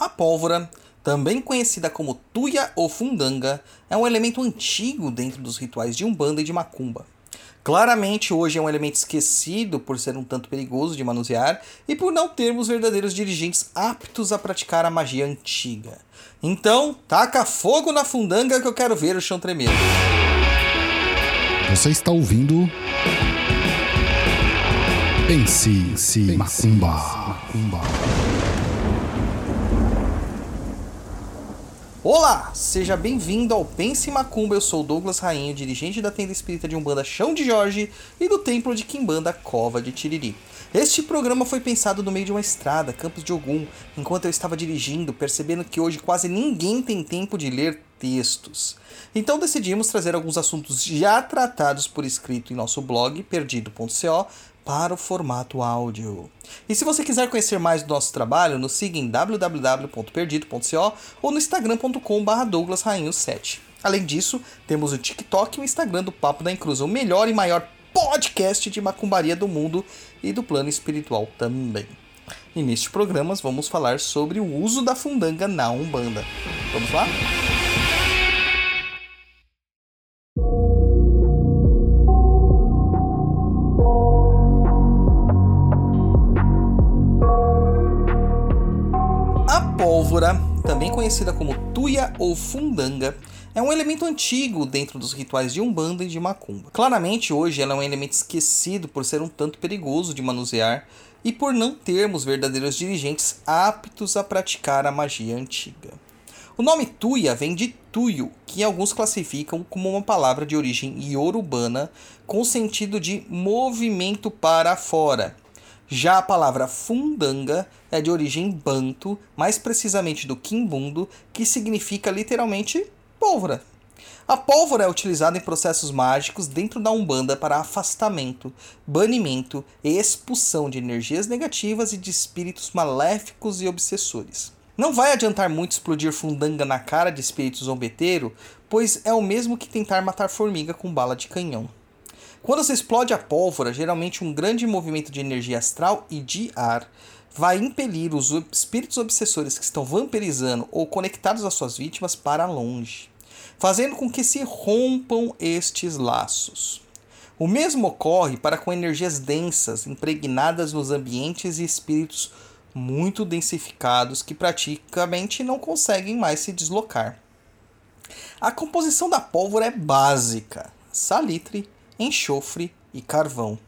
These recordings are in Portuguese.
A pólvora, também conhecida como tuia ou fundanga, é um elemento antigo dentro dos rituais de Umbanda e de Macumba. Claramente, hoje é um elemento esquecido por ser um tanto perigoso de manusear e por não termos verdadeiros dirigentes aptos a praticar a magia antiga. Então, taca fogo na fundanga que eu quero ver o chão tremer. Você está ouvindo. Pense, Pense Macumba. Macumba. Olá, seja bem-vindo ao Pense Macumba. Eu sou Douglas Rainho, dirigente da tenda espírita de Umbanda Chão de Jorge e do templo de Quimbanda Cova de Tiriri. Este programa foi pensado no meio de uma estrada, Campos de Ogum, enquanto eu estava dirigindo, percebendo que hoje quase ninguém tem tempo de ler textos. Então decidimos trazer alguns assuntos já tratados por escrito em nosso blog perdido.co para o formato áudio. E se você quiser conhecer mais do nosso trabalho, nos siga em www.perdido.co ou no instagram.com.br douglasrainho7. Além disso, temos o TikTok e o Instagram do Papo da Encruz, o melhor e maior podcast de macumbaria do mundo e do plano espiritual também. E neste programa vamos falar sobre o uso da fundanga na Umbanda. Vamos lá? Pólvora, também conhecida como tuia ou fundanga, é um elemento antigo dentro dos rituais de Umbanda e de Macumba. Claramente, hoje ela é um elemento esquecido por ser um tanto perigoso de manusear e por não termos verdadeiros dirigentes aptos a praticar a magia antiga. O nome tuia vem de tuyo, que alguns classificam como uma palavra de origem iorubana com sentido de movimento para fora, já a palavra fundanga é de origem banto, mais precisamente do quimbundo, que significa literalmente pólvora. A pólvora é utilizada em processos mágicos dentro da Umbanda para afastamento, banimento e expulsão de energias negativas e de espíritos maléficos e obsessores. Não vai adiantar muito explodir fundanga na cara de espírito zombeteiro, pois é o mesmo que tentar matar formiga com bala de canhão. Quando se explode a pólvora, geralmente um grande movimento de energia astral e de ar vai impelir os espíritos obsessores que estão vampirizando ou conectados às suas vítimas para longe, fazendo com que se rompam estes laços. O mesmo ocorre para com energias densas impregnadas nos ambientes e espíritos muito densificados que praticamente não conseguem mais se deslocar. A composição da pólvora é básica: salitre, enxofre e carvão.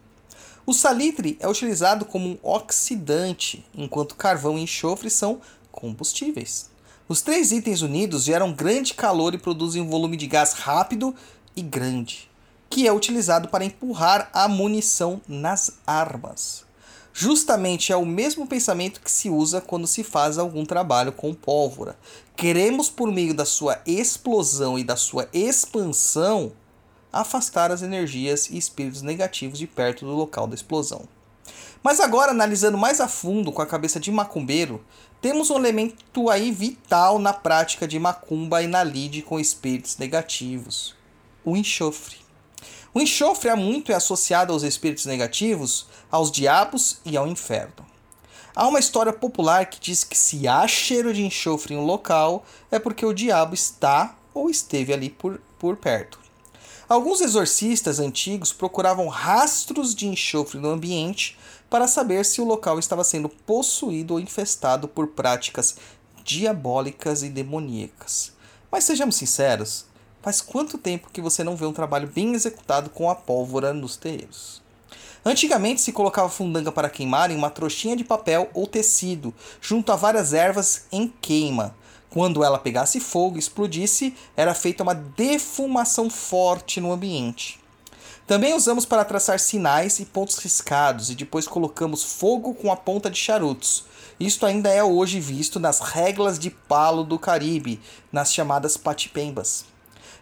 O salitre é utilizado como um oxidante, enquanto carvão e enxofre são combustíveis. Os três itens unidos geram grande calor e produzem um volume de gás rápido e grande, que é utilizado para empurrar a munição nas armas. Justamente é o mesmo pensamento que se usa quando se faz algum trabalho com pólvora. Queremos, por meio da sua explosão e da sua expansão, afastar as energias e espíritos negativos de perto do local da explosão. Mas agora, analisando mais a fundo com a cabeça de macumbeiro, temos um elemento aí vital na prática de macumba e na lide com espíritos negativos: o enxofre. O enxofre há muito é associado aos espíritos negativos, aos diabos e ao inferno. Há uma história popular que diz que se há cheiro de enxofre em um local, é porque o diabo está ou esteve ali por, por perto. Alguns exorcistas antigos procuravam rastros de enxofre no ambiente para saber se o local estava sendo possuído ou infestado por práticas diabólicas e demoníacas. Mas sejamos sinceros, faz quanto tempo que você não vê um trabalho bem executado com a pólvora nos terreiros? Antigamente se colocava fundanga para queimar em uma trouxinha de papel ou tecido, junto a várias ervas em queima, quando ela pegasse fogo e explodisse, era feita uma defumação forte no ambiente. Também usamos para traçar sinais e pontos riscados e depois colocamos fogo com a ponta de charutos. Isto ainda é hoje visto nas regras de palo do Caribe, nas chamadas patipembas.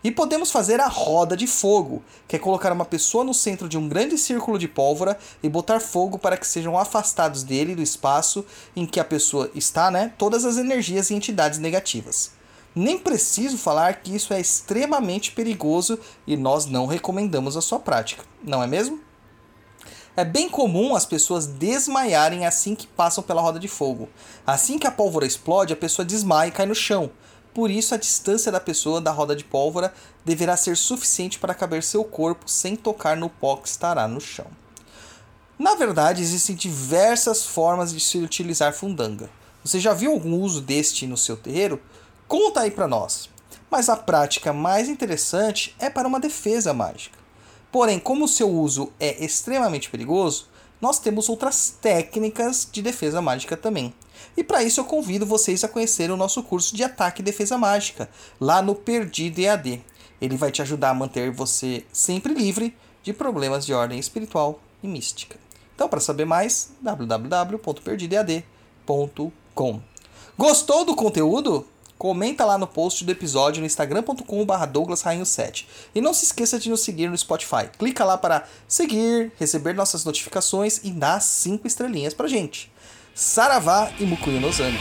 E podemos fazer a roda de fogo, que é colocar uma pessoa no centro de um grande círculo de pólvora e botar fogo para que sejam afastados dele do espaço em que a pessoa está, né, todas as energias e entidades negativas. Nem preciso falar que isso é extremamente perigoso e nós não recomendamos a sua prática, não é mesmo? É bem comum as pessoas desmaiarem assim que passam pela roda de fogo. Assim que a pólvora explode, a pessoa desmaia e cai no chão. Por isso, a distância da pessoa da roda de pólvora deverá ser suficiente para caber seu corpo sem tocar no pó que estará no chão. Na verdade, existem diversas formas de se utilizar fundanga. Você já viu algum uso deste no seu terreiro? Conta aí para nós. Mas a prática mais interessante é para uma defesa mágica. Porém, como o seu uso é extremamente perigoso, nós temos outras técnicas de defesa mágica também. E para isso eu convido vocês a conhecer o nosso curso de ataque e defesa mágica, lá no Perdido EAD. Ele vai te ajudar a manter você sempre livre de problemas de ordem espiritual e mística. Então, para saber mais, www.perdidoead.com. Gostou do conteúdo? Comenta lá no post do episódio no instagram.com.br douglasrainho7. E não se esqueça de nos seguir no Spotify. Clica lá para seguir, receber nossas notificações e dar 5 estrelinhas pra gente. Saravá e Mukuyo Nozami.